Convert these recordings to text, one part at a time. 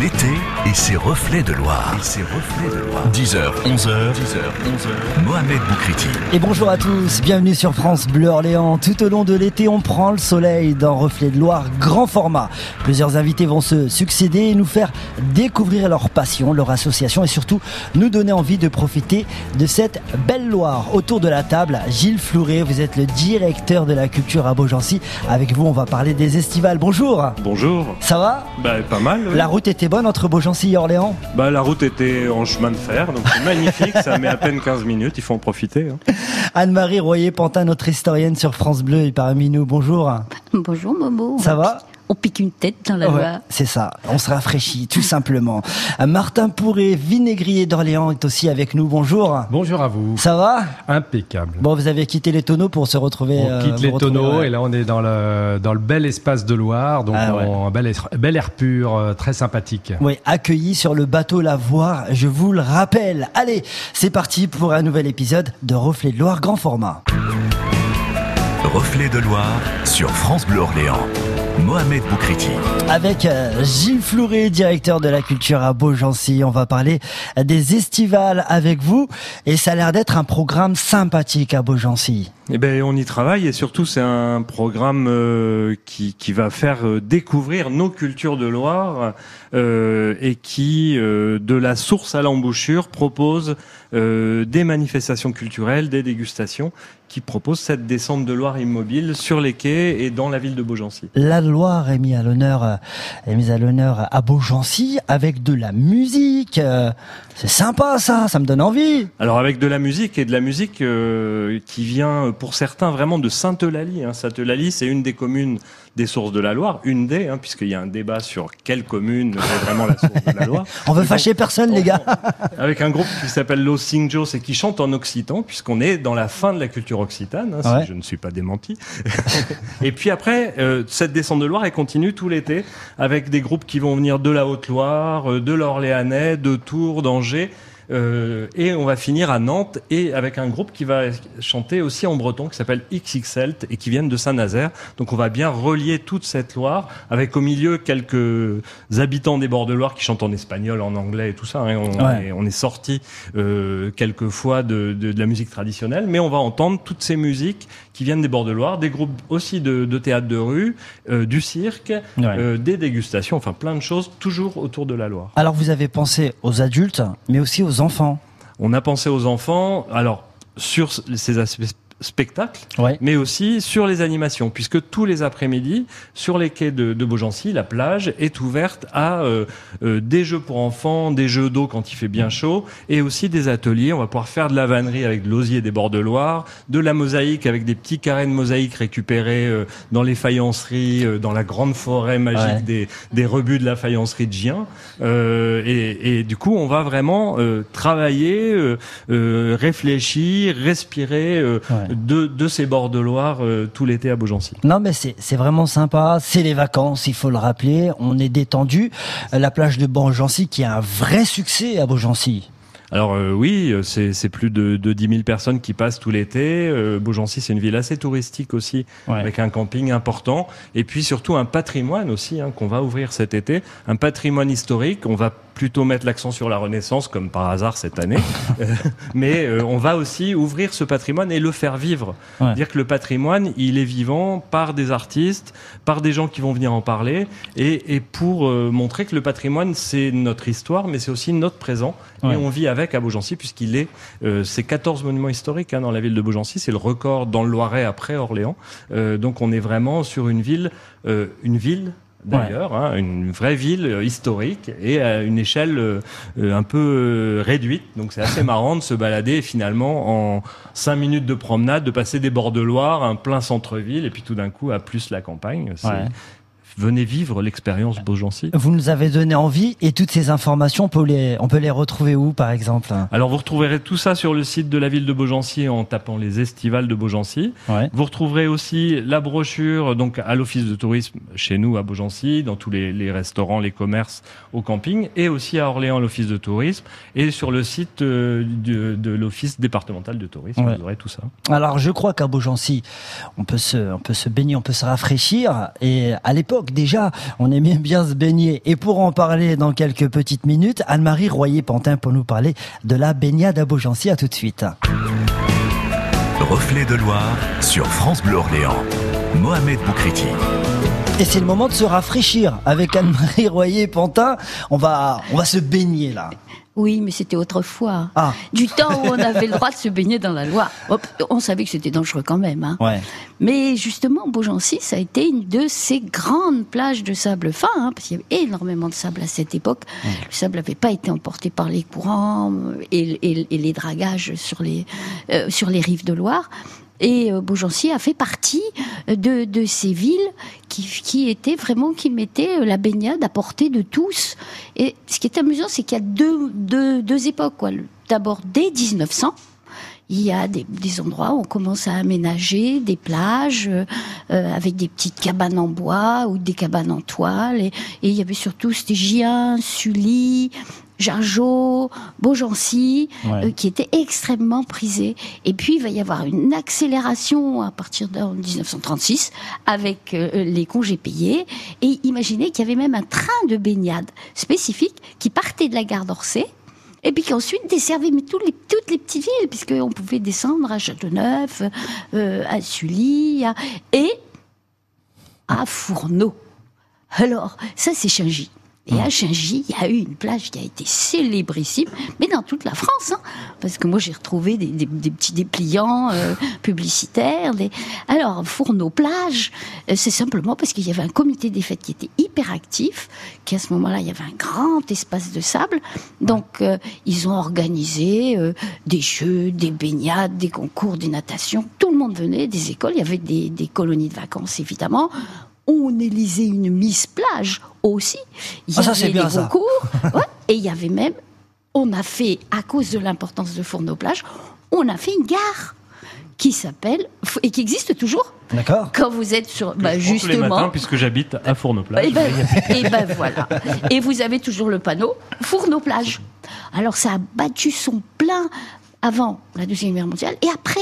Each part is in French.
L'été et ses reflets de Loire. Et ses reflets de Loire. 10h, 11h, 10h, 11h. Mohamed Boukriti. Et bonjour à tous, bienvenue sur France Bleu Orléans. Tout au long de l'été, on prend le soleil dans Reflet de Loire grand format. Plusieurs invités vont se succéder et nous faire découvrir leur passion, leur association et surtout nous donner envie de profiter de cette belle Loire. Autour de la table, Gilles Flouret, vous êtes le directeur de la culture à Beaugency. Avec vous, on va parler des estivales. Bonjour. Bonjour. Ça va? Bah, pas mal. oui. La route était bonne entre Beaugency Bah, la route était en chemin de fer, donc c'est magnifique, ça met à peine 15 minutes, il faut en profiter. hein. Anne-Marie Royer-Pantin, notre historienne sur France Bleu est parmi nous. Bonjour. Bonjour Momo. Ça va? On pique une tête dans la Ouais, Loire. c'est ça, on se rafraîchit tout simplement. Martin Pourret, vinaigrier d'Orléans, est aussi avec nous. Bonjour. Bonjour à vous. Ça va? Impeccable. Bon, vous avez quitté les tonneaux pour se retrouver. On euh, quitte les tonneaux ouais. et là on est dans le dans le bel espace de Loire, donc Ah ouais. un bel, air- bel air pur, euh, très sympathique. Oui, accueilli sur le bateau Lavoir, je vous le rappelle. Allez, c'est parti pour un nouvel épisode de Reflet de Loire grand format. Reflets de Loire sur France Bleu Orléans. Mohamed Boukriti. Avec euh, Gilles Flouret, directeur de la culture à Beaugency, on va parler des estivales avec vous. Et ça a l'air d'être un programme sympathique à Beaugency. Eh ben, on y travaille et surtout c'est un programme euh, qui, qui va faire euh, découvrir nos cultures de Loire euh, et qui, euh, de la source à l'embouchure, propose euh, des manifestations culturelles, des dégustations, qui proposent cette descente de Loire immobile sur les quais et dans la ville de Beaugency. La Loire est mise à l'honneur, est mise à l'honneur à Beaugency avec de la musique. Euh, C'est sympa ça, ça me donne envie. Alors avec de la musique et de la musique euh, qui vient pour certains vraiment de Sainte-Eulalie. Hein. Sainte-Eulalie, c'est une des communes des sources de la Loire, une des, hein, puisqu'il y a un débat sur quelle commune est vraiment la source de la Loire. On veut fâcher personne les gars. Avec un groupe qui s'appelle Los Singos et qui chante en occitan, puisqu'on est dans la fin de la culture occitane, hein, Ouais. si je ne suis pas démenti. et puis après, euh, cette descente de Loire, elle continue tout l'été, avec des groupes qui vont venir de la Haute-Loire, euh, de l'Orléanais, de Tours, d'Angers. Euh, et on va finir à Nantes et avec un groupe qui va chanter aussi en breton qui s'appelle XXL et qui viennent de Saint-Nazaire. Donc on va bien relier toute cette Loire avec au milieu quelques habitants des bords de Loire qui chantent en espagnol, en anglais et tout ça. hein. On, Ouais. est, on est sorti euh, quelquefois de, de, de la musique traditionnelle, mais on va entendre toutes ces musiques qui viennent des bords de Loire, des groupes aussi de, de théâtre de rue, euh, du cirque, Ouais. euh, des dégustations, enfin plein de choses toujours autour de la Loire. Alors vous avez pensé aux adultes, mais aussi aux On a pensé aux enfants, alors sur ces aspects spectacles, Ouais. mais aussi sur les animations, puisque tous les après-midi, sur les quais de, de Beaugency, la plage est ouverte à euh, euh, des jeux pour enfants, des jeux d'eau quand il fait bien chaud, et aussi des ateliers. On va pouvoir faire de la vannerie avec de l'osier des bords de Loire, de la mosaïque avec des petits carrés de mosaïque récupérés euh, dans les faïenceries, euh, dans la grande forêt magique Ouais. des, des rebuts de la faïencerie de Gien. Euh, et, et du coup, on va vraiment euh, travailler, réfléchir, respirer euh, Ouais. De, de ces bords de Loire euh, tout l'été à Beaugency. Non mais c'est vraiment sympa, c'est les vacances, il faut le rappeler, on est détendu. Euh, La plage de Beaugency qui a un vrai succès à Beaugency. Alors euh, oui, c'est c'est plus de, de 10 000 personnes qui passent tout l'été. Euh, Beaugency, c'est une ville assez touristique aussi, Ouais. avec un camping important. Et puis surtout un patrimoine aussi hein, qu'on va ouvrir cet été. Un patrimoine historique. On va plutôt mettre l'accent sur la Renaissance, comme par hasard cette année. Euh, mais euh, on va aussi ouvrir ce patrimoine et le faire vivre. Ouais. Dire que le patrimoine, il est vivant par des artistes, par des gens qui vont venir en parler, et, et pour euh, montrer que le patrimoine, c'est notre histoire, mais c'est aussi notre présent. Ouais. Et on vit avec à Beaugency, puisqu'il est, euh, c'est 14 monuments historiques hein, dans la ville de Beaugency, c'est le record dans le Loiret après Orléans. Euh, donc on est vraiment sur une ville, euh, une ville d'ailleurs, hein, une vraie ville euh, historique et à une échelle euh, euh, un peu réduite. Donc c'est assez marrant de se balader finalement en cinq minutes de promenade, de passer des bords de Loire, un plein centre-ville et puis tout d'un coup à plus la campagne. C'est- Ouais. Venez vivre l'expérience Beaugency. Vous nous avez donné envie et toutes ces informations, on peut les, on peut les retrouver où par exemple Alors vous retrouverez tout ça sur le site de la ville de Beaugency en tapant les estivales de Beaugency. Ouais. Vous retrouverez aussi la brochure donc à l'office de tourisme chez nous à Beaugency, dans tous les, les restaurants, les commerces, au camping, et aussi à Orléans l'office de tourisme, et sur le site euh, de, de l'office départemental de tourisme. Ouais. Vous aurez tout ça. Alors je crois qu'à Beaugency, on peut se, on peut se baigner, on peut se rafraîchir. Et à l'époque, l'époque déjà, on aimait bien se baigner. Et pour en parler dans quelques petites minutes, Anne-Marie Royer-Pantin pour nous parler de la baignade à Beaugency. À tout de suite. Reflet de Loire sur France Bleu Orléans. Mohamed Boukriti. Et c'est le moment de se rafraîchir avec Anne-Marie Royer-Pantin. On va, on va se baigner là. Oui, mais c'était autrefois. Ah. Du temps où on avait le droit de se baigner dans la Loire. Hop, on savait que c'était dangereux quand même. Hein. Ouais. Mais justement, Beaugency, ça a été une de ces grandes plages de sable fin, hein, parce qu'il y avait énormément de sable à cette époque. Le sable n'avait pas été emporté par les courants euh, et, et- et les dragages sur les, euh, sur les rives de Loire. Et euh, Beaugency a fait partie de, de ces villes qui, qui étaient vraiment, qui mettaient euh, la baignade à portée de tous. Et ce qui est amusant, c'est qu'il y a deux, deux, deux époques. D'abord, dès 1900, il y a des, des endroits où on commence à aménager des plages euh, euh, avec des petites cabanes en bois ou des cabanes en toile. Et, et il y avait surtout Stégien, Sully, Jargeau, Beaugency, Ouais. euh, qui étaient extrêmement prisés. Et puis il va y avoir une accélération à partir de 1936 avec euh, les congés payés. Et imaginez qu'il y avait même un train de baignade spécifique qui partait de la gare d'Orsay et puis qui ensuite desservait mais tous les, toutes les petites villes, puisqu'on pouvait descendre à Châteauneuf, euh, à Sully, à- et à Fourneau. Alors, ça c'est Chingy. Et à Chingy, il y a eu une plage qui a été célébrissime, mais dans toute la France, hein, parce que moi j'ai retrouvé des, des- des petits dépliants euh, publicitaires. Des... Alors, Fourneau plage, euh, c'est simplement parce qu'il y avait un comité des fêtes qui était hyper actif, qu'à ce moment-là, il y avait un grand espace de sable. Donc, euh, ils ont organisé euh, des jeux, des baignades, des concours, des natations. Tout le monde venait, des écoles, il y avait des, des colonies de vacances, évidemment. On élisait une Miss Plage aussi. Il y Ah, ça, avait bien, des ça. concours. Ouais. Et il y avait même, on a fait, à cause de l'importance de Fourneau Plage, on a fait une gare qui s'appelle, et qui existe toujours, D'accord quand vous êtes sur, bah, je prends tous les justement, matins puisque j'habite à Fourneau-Plage. et ben, et ben voilà. Et vous avez toujours le panneau Fourneau plage. Alors ça a battu son plein avant la Deuxième Guerre mondiale et après,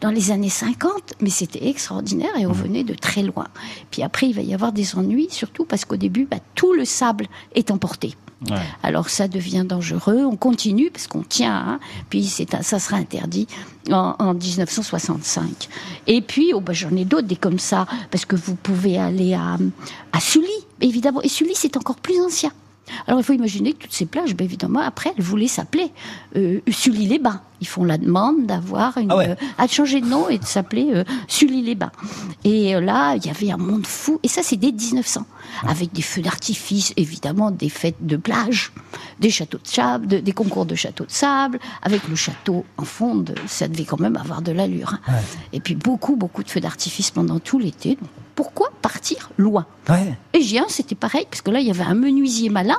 dans les années 50, mais c'était extraordinaire et on venait de très loin. Puis après, il va y avoir des ennuis, surtout parce qu'au début, bah, tout le sable est emporté. Ouais. Alors ça devient dangereux. On continue parce qu'on tient. hein. Puis c'est un- ça sera interdit en, en 1965. Et puis oh, bah, j'en ai d'autres des comme ça parce que vous pouvez aller à, à Sully évidemment. Et Sully c'est encore plus ancien. Alors il faut imaginer que toutes ces plages, ben, évidemment, après, elles voulaient s'appeler euh, Sully-les-Bains. Ils font la demande d'avoir une, Ah ouais. euh, à changer de nom et de s'appeler euh, Sully-les-Bains. Et euh, là, il y avait un monde fou. Et ça, c'est dès 1900, avec des feux d'artifice, évidemment, des fêtes de plage, des châteaux de sable, de- des concours de châteaux de sable, avec le château en fond. de- ça devait quand même avoir de l'allure. hein. Et puis beaucoup, beaucoup de feux d'artifice pendant tout l'été. Donc, pourquoi partir loin Ouais. et Gien, c'était pareil, parce que là, il y avait un menuisier malin,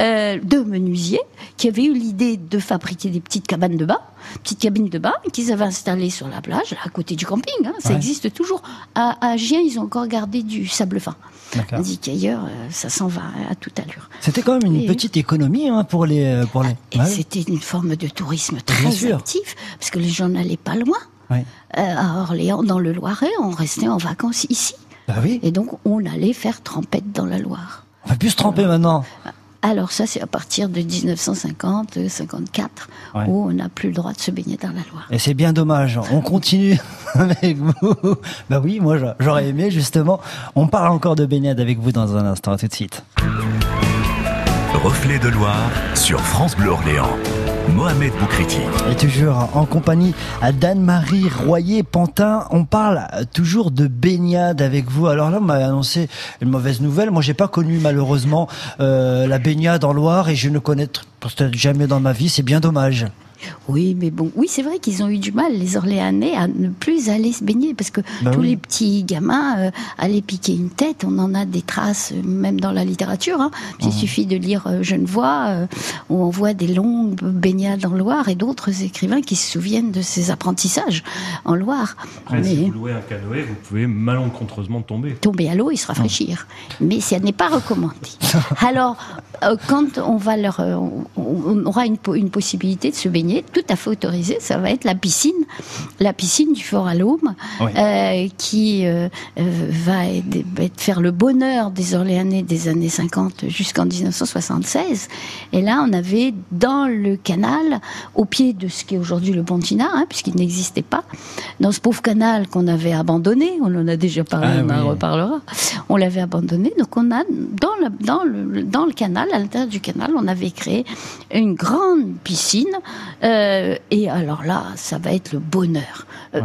euh, deux menuisiers, qui avaient eu l'idée de fabriquer des petites cabanes de bain, petites cabines de bain, qu'ils avaient installées sur la plage, là, à côté du camping. hein, ça Ouais. existe toujours. À, à Gien, ils ont encore gardé du sable fin. Tandis qu'ailleurs, euh, ça s'en va à toute allure. C'était quand même une Et- petite économie hein, pour les. euh, Pour les... Et Ouais. c'était une forme de tourisme très actif, parce que les gens n'allaient pas loin. Ouais. Euh, à Orléans, dans le Loiret, on restait en vacances ici. Bah oui. Et donc, on allait faire trempette dans la Loire. On va plus se tremper maintenant. Alors ça, c'est à partir de 1950, 54, Ouais. où on n'a plus le droit de se baigner dans la Loire. Et c'est bien dommage. On continue avec vous. Bah oui, moi j'a- j'aurais aimé justement. On parle encore de baignade avec vous dans un instant. À tout de suite. Reflet de Loire sur France Bleu Orléans. Mohamed Boukriti. Et toujours en compagnie d'Anne-Marie Royer-Pantin, on parle toujours de baignade avec vous. Alors là, on m'a annoncé une mauvaise nouvelle. Moi, j'ai pas connu malheureusement euh, la baignade en Loire et je ne connais peut-être jamais dans ma vie. C'est bien dommage. Oui, mais bon, oui, c'est vrai qu'ils ont eu du mal, les Orléanais, à ne plus aller se baigner, parce que Bah tous oui. les petits gamins euh, allaient piquer une tête. On en a des traces, euh, même dans la littérature. Hein. Il suffit de lire euh, Genevois, euh, où on voit des longues baignades en Loire, et d'autres écrivains qui se souviennent de ces apprentissages en Loire. Après, si vous louez un canoë, vous pouvez malencontreusement tomber. tomber à l'eau et se rafraîchir. Mais ça n'est pas recommandé. Alors, quand on va leur, on, on aura une possibilité de se baigner, tout à fait autorisé. Ça va être la piscine, la piscine du Fort Oui. euh, qui euh, euh, va faire le bonheur des Orléanais des années 50 jusqu'en 1976. Et là, on avait dans le canal, au pied de ce qui est aujourd'hui le Pontina, hein, puisqu'il n'existait pas, dans ce pauvre canal qu'on avait abandonné, on en a déjà parlé, Ah on en oui. reparlera, on l'avait abandonné, donc on a dans le, dans le, dans le canal, à l'intérieur du canal, on avait créé une grande piscine, euh, et alors là, ça va être le bonheur. Euh,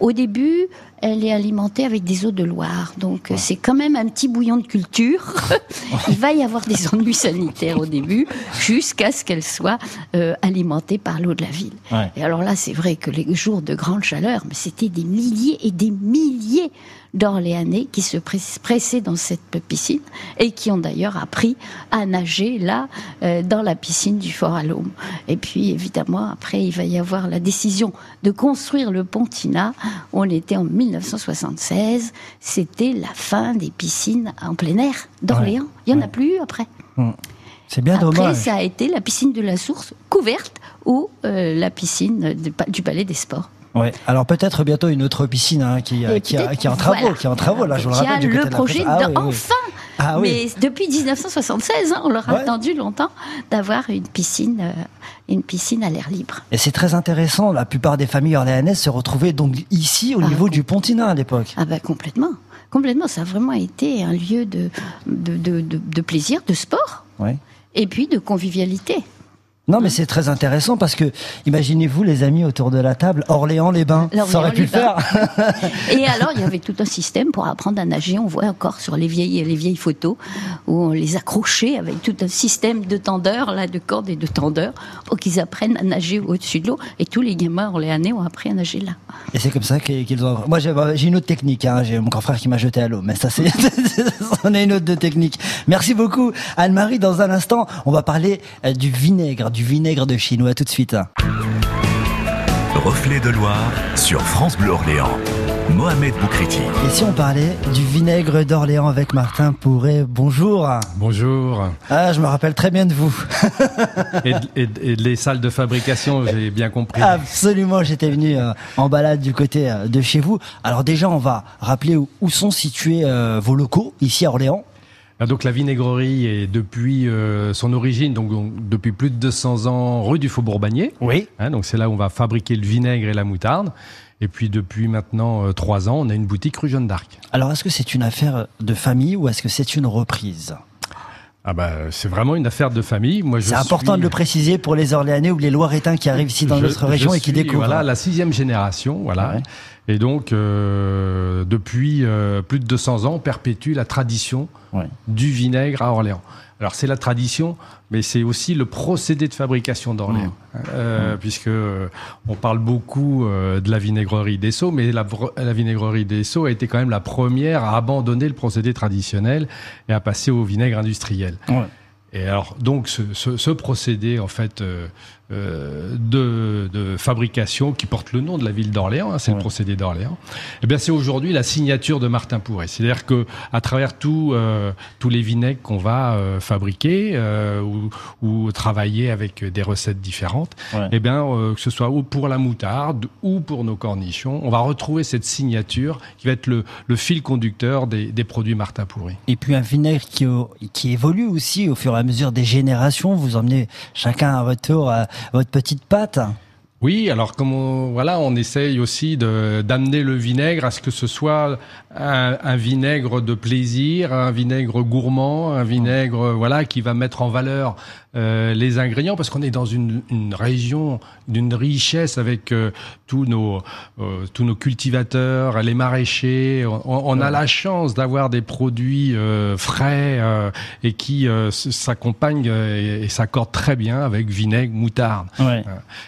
Au début, elle est alimentée avec des eaux de Loire, donc euh, c'est quand même un petit bouillon de culture. Il va y avoir des ennuis sanitaires au début, jusqu'à ce qu'elle soit euh, alimentée par l'eau de la ville. Ouais. Et alors là, c'est vrai que les jours de grande chaleur, mais c'était des milliers et des milliers d'Orléanais qui se press- pressaient dans cette piscine et qui ont d'ailleurs appris à nager là, euh, dans la piscine du Fort Alaume. Et puis, évidemment, après, il va y avoir la décision de construire le Pontina. On était en 1976. C'était la fin des piscines en plein air d'Orléans. Il n'y en a plus eu après. C'est bien Après, dommage. ça a été la piscine de la Source couverte ou euh, la piscine de du Palais des Sports. Ouais. Alors peut-être bientôt une autre piscine hein, qui, euh, qui, a- qui est en travaux, voilà. qui est en travaux là. Je vous le Qui a rappelle du côté le de la projet. Ah oui, enfin. Ah oui. Mais depuis 1976, hein, on leur a Ouais. attendu longtemps d'avoir une piscine, euh, une piscine à l'air libre. Et c'est très intéressant. La plupart des familles orléanaises se retrouvaient donc ici au Ah, niveau du Pontina à l'époque. Ah ben complètement, complètement. Ça a vraiment été un lieu de de, de, de- de plaisir, de sport, Ouais. et puis de convivialité. Non, mais c'est très intéressant parce que imaginez-vous les amis autour de la table, Orléans-les-Bains, ça aurait pu le faire. Et alors, il y avait tout un système pour apprendre à nager. On voit encore sur les vieilles, les vieilles photos où on les accrochait avec tout un système de tendeurs, là, de cordes et de tendeurs, pour qu'ils apprennent à nager au-dessus de l'eau. Et tous les gamins orléanais ont appris à nager là. Et c'est comme ça qu'ils ont. Moi, j'ai une autre technique. Hein. J'ai mon grand frère qui m'a jeté à l'eau, mais ça, c'est. on a une autre de technique. Merci beaucoup, Anne-Marie. Dans un instant, on va parler euh, du vinaigre, du vinaigre de chinois. Tout de suite. Reflet de Loire sur France Bleu Orléans. Mohamed Boukriti. Et si on parlait du vinaigre d'Orléans avec Martin Pourret Bonjour. Bonjour. Ah, je me rappelle très bien de vous. Et, les salles de fabrication, j'ai bien compris. Absolument, j'étais venu euh, en balade du côté euh, de chez vous. Alors déjà, on va rappeler où, où sont situés euh, vos locaux ici à Orléans. Ah, Donc la vinaigrerie est depuis euh, son origine, donc, depuis plus de 200 ans, rue du Faubourg Bagné. Oui. Hein, donc c'est là où on va fabriquer le vinaigre et la moutarde. Et puis depuis maintenant euh, trois ans, on a une boutique rue Jeanne d'Arc. Alors, est-ce que c'est une affaire de famille ou est-ce que c'est une reprise? Ah bah c'est vraiment une affaire de famille. Moi, C'est important suis- de le préciser pour les Orléanais ou les Loiretains qui arrivent ici dans Je- notre région je et qui découvrent. Voilà, la sixième génération, voilà. Ouais. Et donc, euh, depuis euh, plus de 200 ans, on perpétue la tradition Ouais. du vinaigre à Orléans. Alors, c'est la tradition, mais c'est aussi le procédé de fabrication d'Orléans. Mmh. Euh, Puisque euh, on parle beaucoup euh, de la vinaigrerie des Sceaux, mais la, la vinaigrerie des Sceaux a été quand même la première à abandonner le procédé traditionnel et à passer au vinaigre industriel. Ouais. Et alors, donc, ce, ce- ce procédé, en fait, euh, euh, de, de fabrication qui porte le nom de la ville d'Orléans, hein, c'est Ouais. le procédé d'Orléans, eh bien, c'est aujourd'hui la signature de Martin Pourret. C'est-à-dire que à travers tout, euh, tous les vinaigres qu'on va fabriquer ou, ou travailler avec des recettes différentes, Ouais. eh bien, que ce soit ou pour la moutarde ou pour nos cornichons, on va retrouver cette signature qui va être le, le fil conducteur des, des produits Martin Pourret. Et puis un vinaigre qui, qui évolue aussi au fur et à mesure des générations. Vous emmenez chacun à votre tour euh, votre petite pâte. Oui, alors comme on, voilà, on essaye aussi de d'amener le vinaigre à ce que ce soit un, un vinaigre de plaisir, un vinaigre gourmand, un vinaigre voilà qui va mettre en valeur euh, les ingrédients parce qu'on est dans une, une région d'une richesse avec euh, tous nos euh, tous nos cultivateurs, les maraîchers. On, on a la chance d'avoir des produits frais et qui s'accompagnent et, et s'accordent très bien avec vinaigre, moutarde. Ouais.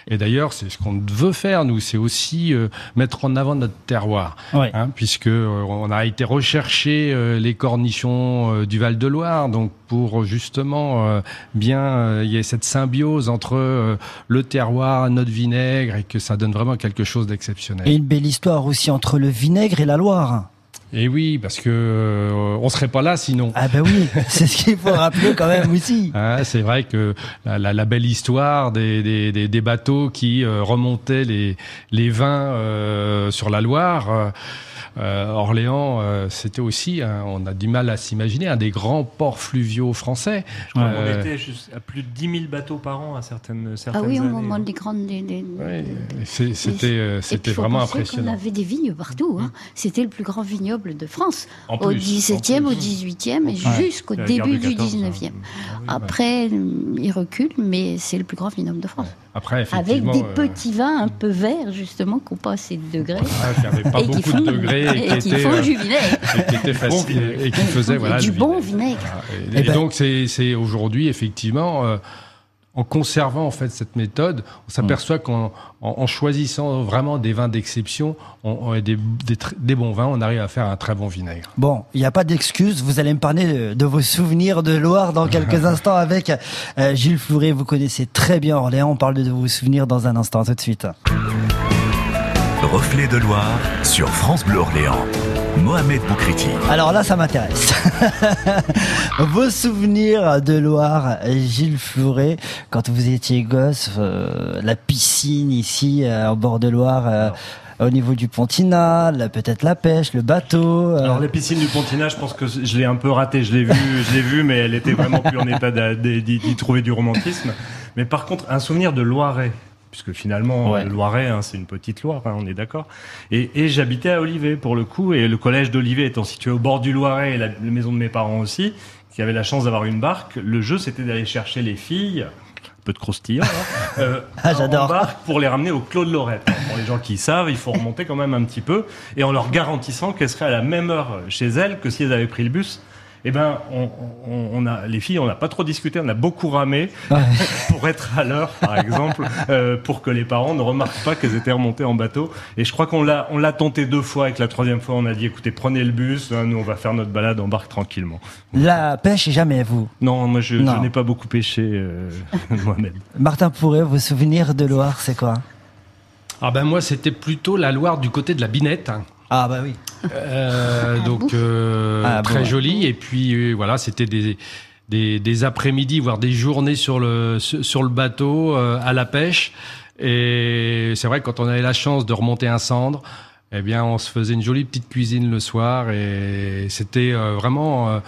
Et d'ailleurs, c'est ce qu'on veut faire, nous, c'est aussi euh, mettre en avant notre terroir, Ouais. hein, puisque euh, on a été rechercher euh, les cornichons du Val-de-Loire, donc pour justement bien il y ait cette symbiose entre le terroir, notre vinaigre, et que ça donne vraiment quelque chose d'exceptionnel. Et une belle histoire aussi entre le vinaigre et la Loire. Et oui, parce que euh, on serait pas là sinon. Ah ben oui, c'est ce qu'il faut rappeler quand même aussi. Hein, c'est vrai que la, la, la, belle histoire des, des, des, des bateaux qui euh, remontaient les, les vins euh, sur la Loire. Euh, euh, Orléans, euh, c'était aussi, hein, on a du mal à s'imaginer, un des grands ports fluviaux français. Je crois qu'on était à plus de 10 000 bateaux par an à certaines, certaines Ah oui, au années. moment des grandes. Des, des... Ouais, c'était euh, vraiment impressionnant. qu'on avait des vignes partout. Hein. C'était le plus grand vignoble de France. En au plus, 17e, en au plus. 18e et Ouais. jusqu'au début du 14, 19e. hein. Après, euh, il recule, mais c'est le plus grand vignoble de France. Après, Avec effectivement, des euh, petits vins un peu verts, justement, qui n'ont pas assez de degrés. ah, qui avait pas et beaucoup de degrés et, et qui qui font euh, du vinaigre. et qui étaient faciles vinaigre. et qui faisaient voilà du du bon vinaigre. vinaigre. Voilà. Eh Et, et ben- donc c'est c'est aujourd'hui effectivement euh, en conservant en fait cette méthode, on s'aperçoit qu'en en, en choisissant vraiment des vins d'exception, on, des, des, bons vins, on arrive à faire un très bon vinaigre. Bon, il n'y a pas d'excuse. Vous allez me parler de, de vos souvenirs de Loire dans quelques instants avec euh, Gilles Flouret. Vous connaissez très bien Orléans. On parle de vos souvenirs dans un instant. Tout de suite. Reflet de Loire sur France Bleu Orléans. Mohamed Boukriti. Alors là, ça m'intéresse. Vos souvenirs de Loire, Gilles Flouret, quand vous étiez gosse, euh, la piscine ici, euh, au bord de Loire, euh, au niveau du Pontinal, peut-être la pêche, le bateau. euh, Alors les piscines du Pontinat, je pense que je l'ai un peu raté. Je l'ai vu, je l'ai vu, mais elle était vraiment plus en état d'y trouver du romantisme. Mais par contre, un souvenir de Loiret, puisque finalement Ouais. le Loiret, hein, c'est une petite Loire, hein, on est d'accord. Et, et j'habitais à Olivet pour le coup, et le collège d'Olivet étant situé au bord du Loiret, et la, la maison de mes parents aussi, qui avaient la chance d'avoir une barque. Le jeu, c'était d'aller chercher les filles. Un peu de croustillant, hein, euh, Ah, j'adore. pour les ramener au Clos de Lorette. Pour les gens qui savent, il faut remonter quand même un petit peu, et en leur garantissant qu'elles seraient à la même heure chez elles que si elles avaient pris le bus. Eh ben, on, on- on a les filles, on n'a pas trop discuté, on a beaucoup ramé Ouais. pour être à l'heure, par exemple, euh, pour que les parents ne remarquent pas qu'elles étaient remontées en bateau. Et je crois qu'on l'a, on l'a tenté deux fois. Et que la troisième fois, on a dit, écoutez, prenez le bus, hein, nous on va faire notre balade en barque tranquillement. La pêche, jamais vous. Non, moi je, Non. je n'ai pas beaucoup pêché, euh, Mohamed. Martin Pourret, vos souvenirs de Loire, c'est quoi? Ah ben moi c'était plutôt la Loire du côté de la Binette. Ah bah oui. Euh, Ah, donc euh, Ah, bon, très ouais. joli et puis euh, voilà c'était des des, des après-midi voire des journées sur le sur sur le bateau euh, à la pêche et c'est vrai que quand on avait la chance de remonter un cendre eh bien on se faisait une jolie petite cuisine le soir et c'était euh, vraiment euh,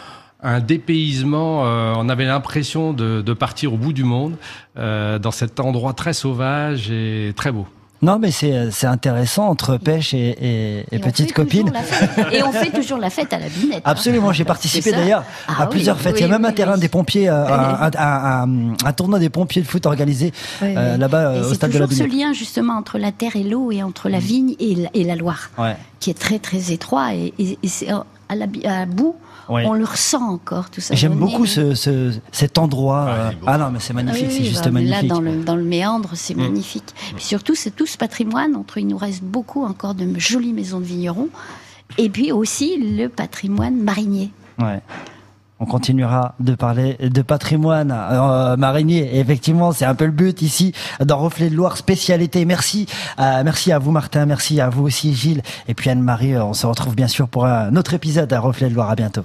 un dépaysement, euh, on avait l'impression de, de partir au bout du monde euh, dans cet endroit très sauvage et très beau. Non, mais c'est c'est intéressant entre pêche et, et, et Et on petite copine. Et on fait toujours la fête à la binette. hein. Absolument, j'ai participé C'est d'ailleurs Ah à oui, plusieurs fêtes. Il y a oui, même un oui, terrain oui. des pompiers, euh, un, un, un- un tournoi des pompiers de foot organisé euh, là-bas euh, au c'est stade de la toujours ce Binette. lien justement entre la terre et l'eau et entre la vigne et la, Loire, Ouais. qui est très très étroit et, et- et c'est à la, Ouais. on le ressent encore tout ça. J'aime beaucoup est- ce, ce- cet endroit. Ah, euh. Ah non, mais c'est Ah magnifique, oui, c'est oui, juste bah, magnifique. Là, dans le, dans le méandre, c'est Mm. magnifique. Puis surtout, c'est tout ce patrimoine. Entre, il nous reste beaucoup encore de jolies maisons de vignerons. Et puis aussi le patrimoine marinier. Ouais. On continuera de parler de patrimoine euh, marinier. Effectivement, c'est un peu le but ici dans Reflet de Loire spécialité. Merci, euh, merci à vous Martin, merci à vous aussi Gilles et puis Anne-Marie. Euh, On se retrouve bien sûr pour un autre épisode à Reflet de Loire. À bientôt.